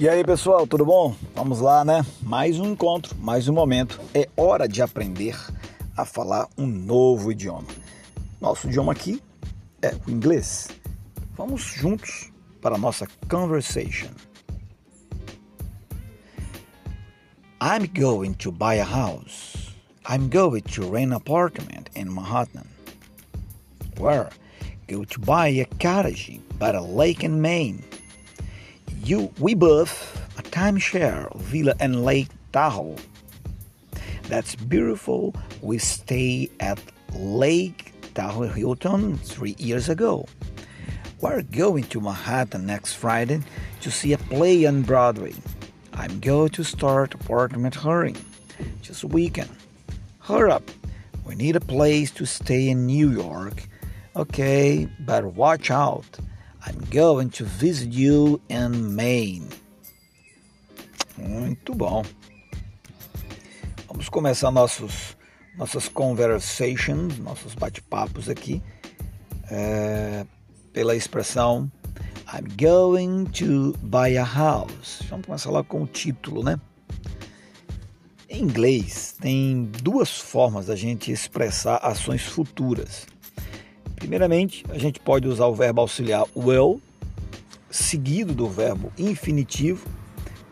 E aí pessoal, tudo bom? Vamos lá, né? Mais um encontro, mais um momento. É hora de aprender a falar um novo idioma. Nosso idioma aqui é o inglês. Vamos juntos para a nossa conversation. I'm going to buy a house. I'm going to rent an apartment in Manhattan. Where? Go to buy a cottage by a lake in Maine. You, we both a timeshare villa in Lake Tahoe. That's beautiful. We stay at Lake Tahoe Hilton three years ago. We're going to Manhattan next Friday to see a play on Broadway. I'm going to start apartment hunting just weekend. Hurry up. We need a place to stay in New York. Okay, but watch out. I'm going to visit you in Maine. Muito bom. Vamos começar nossos, nossas conversations, nossos bate-papos aqui, é, pela expressão I'm going to buy a house. Vamos começar lá com o título, né? Em inglês, tem duas formas da gente expressar ações futuras. Primeiramente, a gente pode usar o verbo auxiliar will, seguido do verbo infinitivo,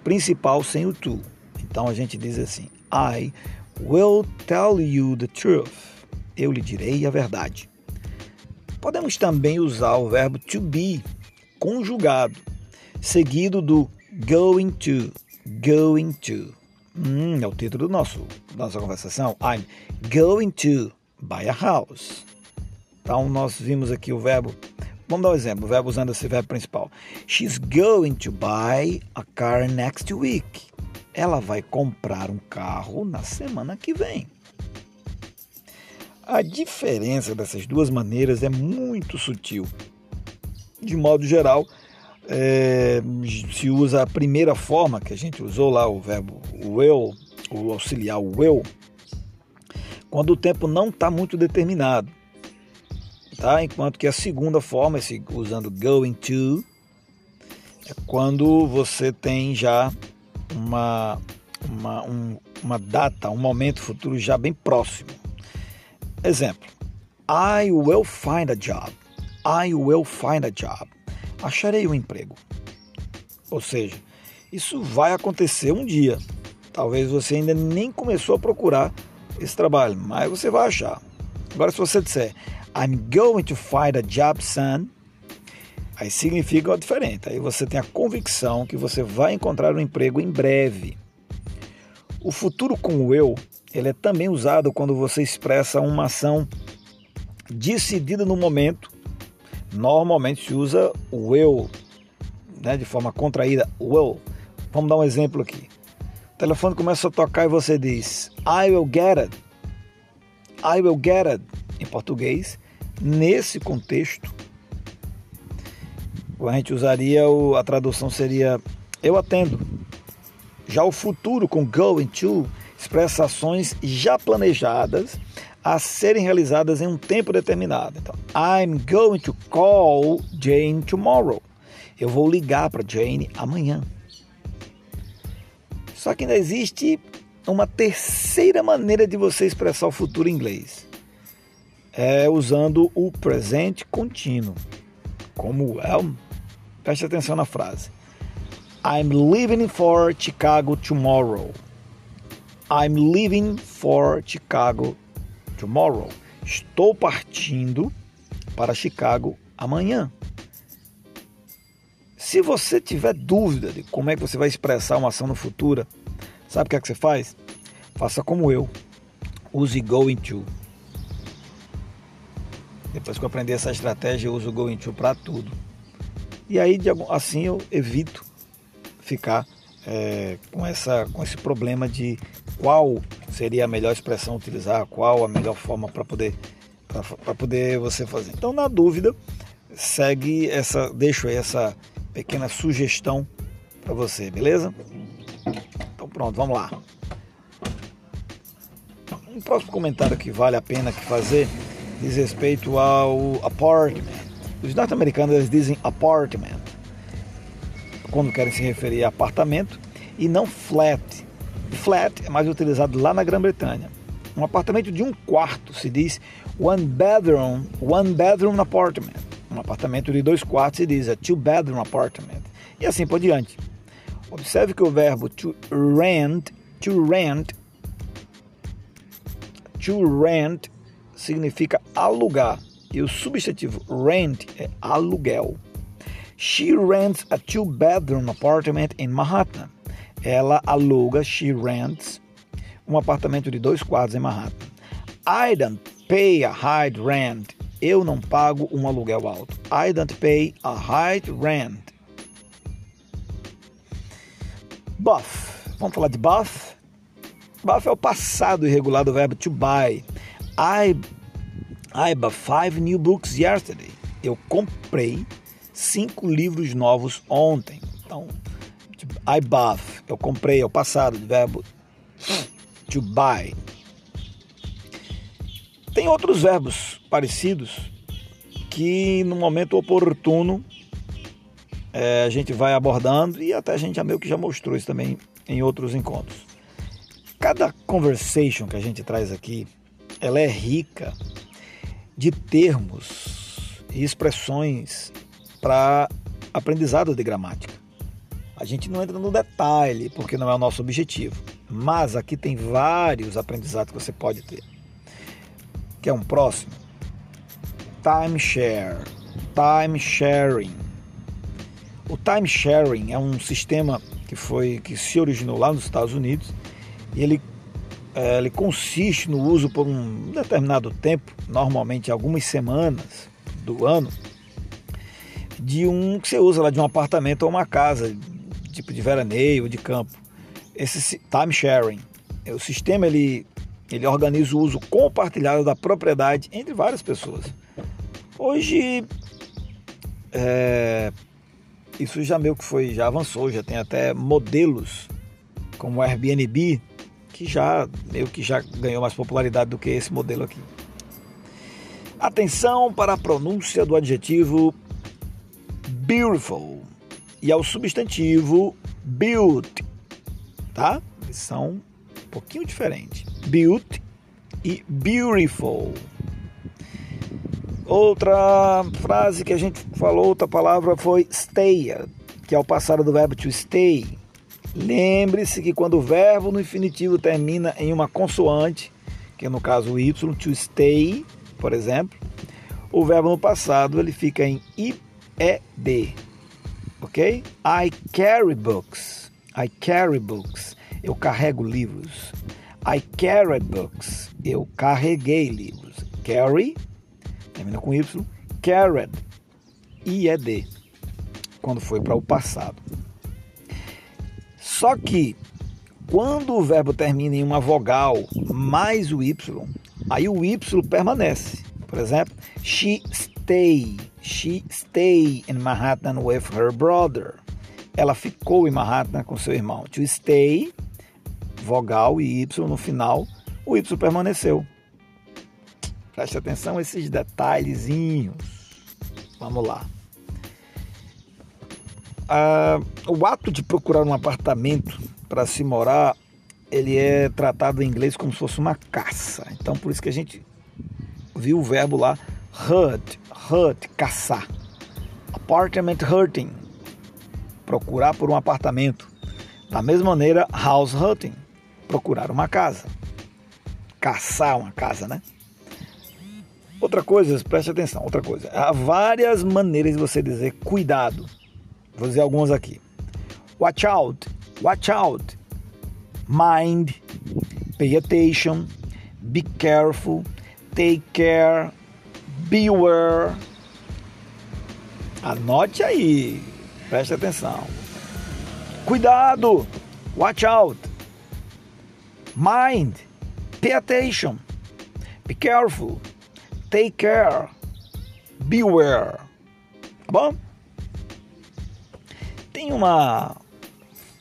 principal sem o to. Então a gente diz assim: I will tell you the truth. Eu lhe direi a verdade. Podemos também usar o verbo to be, conjugado, seguido do going to, going to. Hum, é o título do nosso, da nossa conversação. I'm going to buy a house. Então nós vimos aqui o verbo. Vamos dar um exemplo, o verbo usando esse verbo principal. She's going to buy a car next week. Ela vai comprar um carro na semana que vem. A diferença dessas duas maneiras é muito sutil. De modo geral, é, se usa a primeira forma que a gente usou lá, o verbo will, o auxiliar will, quando o tempo não está muito determinado tá? Enquanto que a segunda forma, esse, usando going to, é quando você tem já uma, uma, um, uma data, um momento futuro já bem próximo. Exemplo: I will find a job. I will find a job. Acharei um emprego. Ou seja, isso vai acontecer um dia. Talvez você ainda nem começou a procurar esse trabalho, mas você vai achar. Agora, se você disser I'm going to find a job soon, aí significa diferente. Aí você tem a convicção que você vai encontrar um emprego em breve. O futuro com o eu, ele é também usado quando você expressa uma ação decidida no momento. Normalmente se usa o eu, né, de forma contraída, will. Vamos dar um exemplo aqui. O telefone começa a tocar e você diz I will get it. I will get it em português Nesse contexto, a gente usaria o, a tradução seria eu atendo. Já o futuro com going to expressa ações já planejadas a serem realizadas em um tempo determinado. Então, I'm going to call Jane tomorrow. Eu vou ligar para Jane amanhã. Só que ainda existe uma terceira maneira de você expressar o futuro em inglês é, usando o presente contínuo. Como é? Preste atenção na frase. I'm leaving for Chicago tomorrow. I'm leaving for Chicago tomorrow. Estou partindo para Chicago amanhã. Se você tiver dúvida de como é que você vai expressar uma ação no futuro, sabe o que é que você faz? Faça como eu. Use going to. Depois que eu aprendi essa estratégia, eu uso o Go Into para tudo. E aí, assim, eu evito ficar é, com, essa, com esse problema de qual seria a melhor expressão utilizar, qual a melhor forma para poder, para poder você fazer. Então, na dúvida, segue essa, deixo aí essa pequena sugestão para você, beleza? Então pronto, vamos lá. Um próximo comentário que vale a pena que fazer diz respeito ao apartment. Os norte-americanos dizem apartment. quando querem se referir a apartamento, e não flat. Flat é mais utilizado lá na Grã-Bretanha. Um apartamento de um quarto se diz one bedroom, one bedroom apartment. Um apartamento de dois quartos se diz a two bedroom apartment. E assim por diante. Observe que o verbo to rent, to rent, to rent significa alugar e o substantivo rent é aluguel. She rents a two-bedroom apartment in Manhattan. Ela aluga, she rents, um apartamento de dois quartos em Manhattan. I don't pay a high rent. Eu não pago um aluguel alto. I don't pay a high rent. Buff. Vamos falar de buff? Buff é o passado irregular do verbo to buy. I, I bought five new books yesterday. Eu comprei cinco livros novos ontem. Então, I bought, eu comprei, é o passado do verbo to buy. Tem outros verbos parecidos que no momento oportuno é, a gente vai abordando e até a gente já meio que já mostrou isso também em outros encontros. Cada conversation que a gente traz aqui, ela é rica de termos e expressões para aprendizado de gramática. A gente não entra no detalhe porque não é o nosso objetivo, mas aqui tem vários aprendizados que você pode ter. Que é um próximo? Timeshare, time sharing. O time sharing é um sistema que foi que se originou lá nos Estados Unidos e ele ele consiste no uso por um determinado tempo, normalmente algumas semanas do ano, de um que você usa lá de um apartamento ou uma casa, tipo de veraneio ou de campo. Esse time sharing, o sistema ele ele organiza o uso compartilhado da propriedade entre várias pessoas. Hoje é, isso já meio que foi, já avançou, já tem até modelos como o Airbnb que já meio que já ganhou mais popularidade do que esse modelo aqui. Atenção para a pronúncia do adjetivo beautiful e ao substantivo built, tá? Eles são um pouquinho diferentes. Built e beautiful. Outra frase que a gente falou, outra palavra foi stay, que é o passado do verbo to stay. Lembre-se que quando o verbo no infinitivo termina em uma consoante, que é no caso o y, to stay, por exemplo, o verbo no passado ele fica em ed, ok? I carry books. I carry books. Eu carrego livros. I carried books. Eu carreguei livros. Carry, termina com y, carried, ied, quando foi para o passado. Só que quando o verbo termina em uma vogal mais o y, aí o y permanece. Por exemplo, she stay, she stay in Manhattan with her brother. Ela ficou em Manhattan com seu irmão. To stay, vogal e y no final, o y permaneceu. Preste atenção a esses detalhezinhos. Vamos lá. Ah, o ato de procurar um apartamento para se morar, ele é tratado em inglês como se fosse uma caça. Então, por isso que a gente viu o verbo lá, hunt, hunt, caçar. Apartment hunting, procurar por um apartamento. Da mesma maneira, house hunting, procurar uma casa. Caçar uma casa, né? Outra coisa, preste atenção, outra coisa. Há várias maneiras de você dizer cuidado. Vou dizer algumas aqui. Watch out, watch out. Mind, pay attention, be careful, take care, beware. Anote aí, preste atenção. Cuidado, watch out. Mind, pay attention, be careful, take care, beware. Tá bom? Tem uma,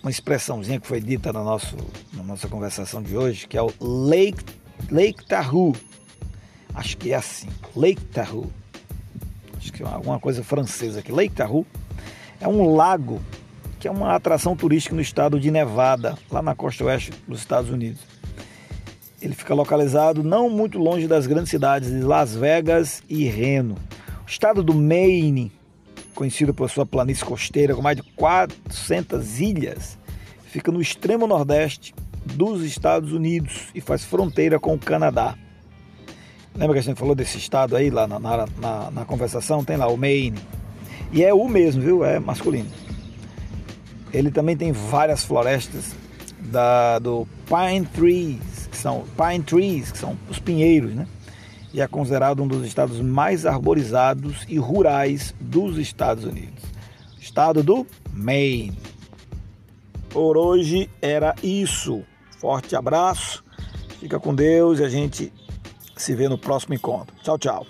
uma expressãozinha que foi dita no nosso, na nossa conversação de hoje, que é o Lake, Lake Tahoe. Acho que é assim, Lake Tahoe. Acho que é alguma coisa francesa aqui. Lake Tahoe é um lago que é uma atração turística no estado de Nevada, lá na costa oeste dos Estados Unidos. Ele fica localizado não muito longe das grandes cidades de Las Vegas e Reno. O estado do Maine, conhecido por sua planície costeira com mais de 400 ilhas, fica no extremo nordeste dos Estados Unidos e faz fronteira com o Canadá. Lembra que a gente falou desse estado aí lá na, na, na, conversação? Tem lá o Maine. E é o mesmo, viu? É masculino. Ele também tem várias florestas da, do Pine Trees, que são Pine Trees, que são os pinheiros, né? E é considerado um dos estados mais arborizados e rurais dos Estados Unidos. Estado do Maine. Por hoje era isso. Forte abraço. Fica com Deus e a gente se vê no próximo encontro. Tchau, tchau.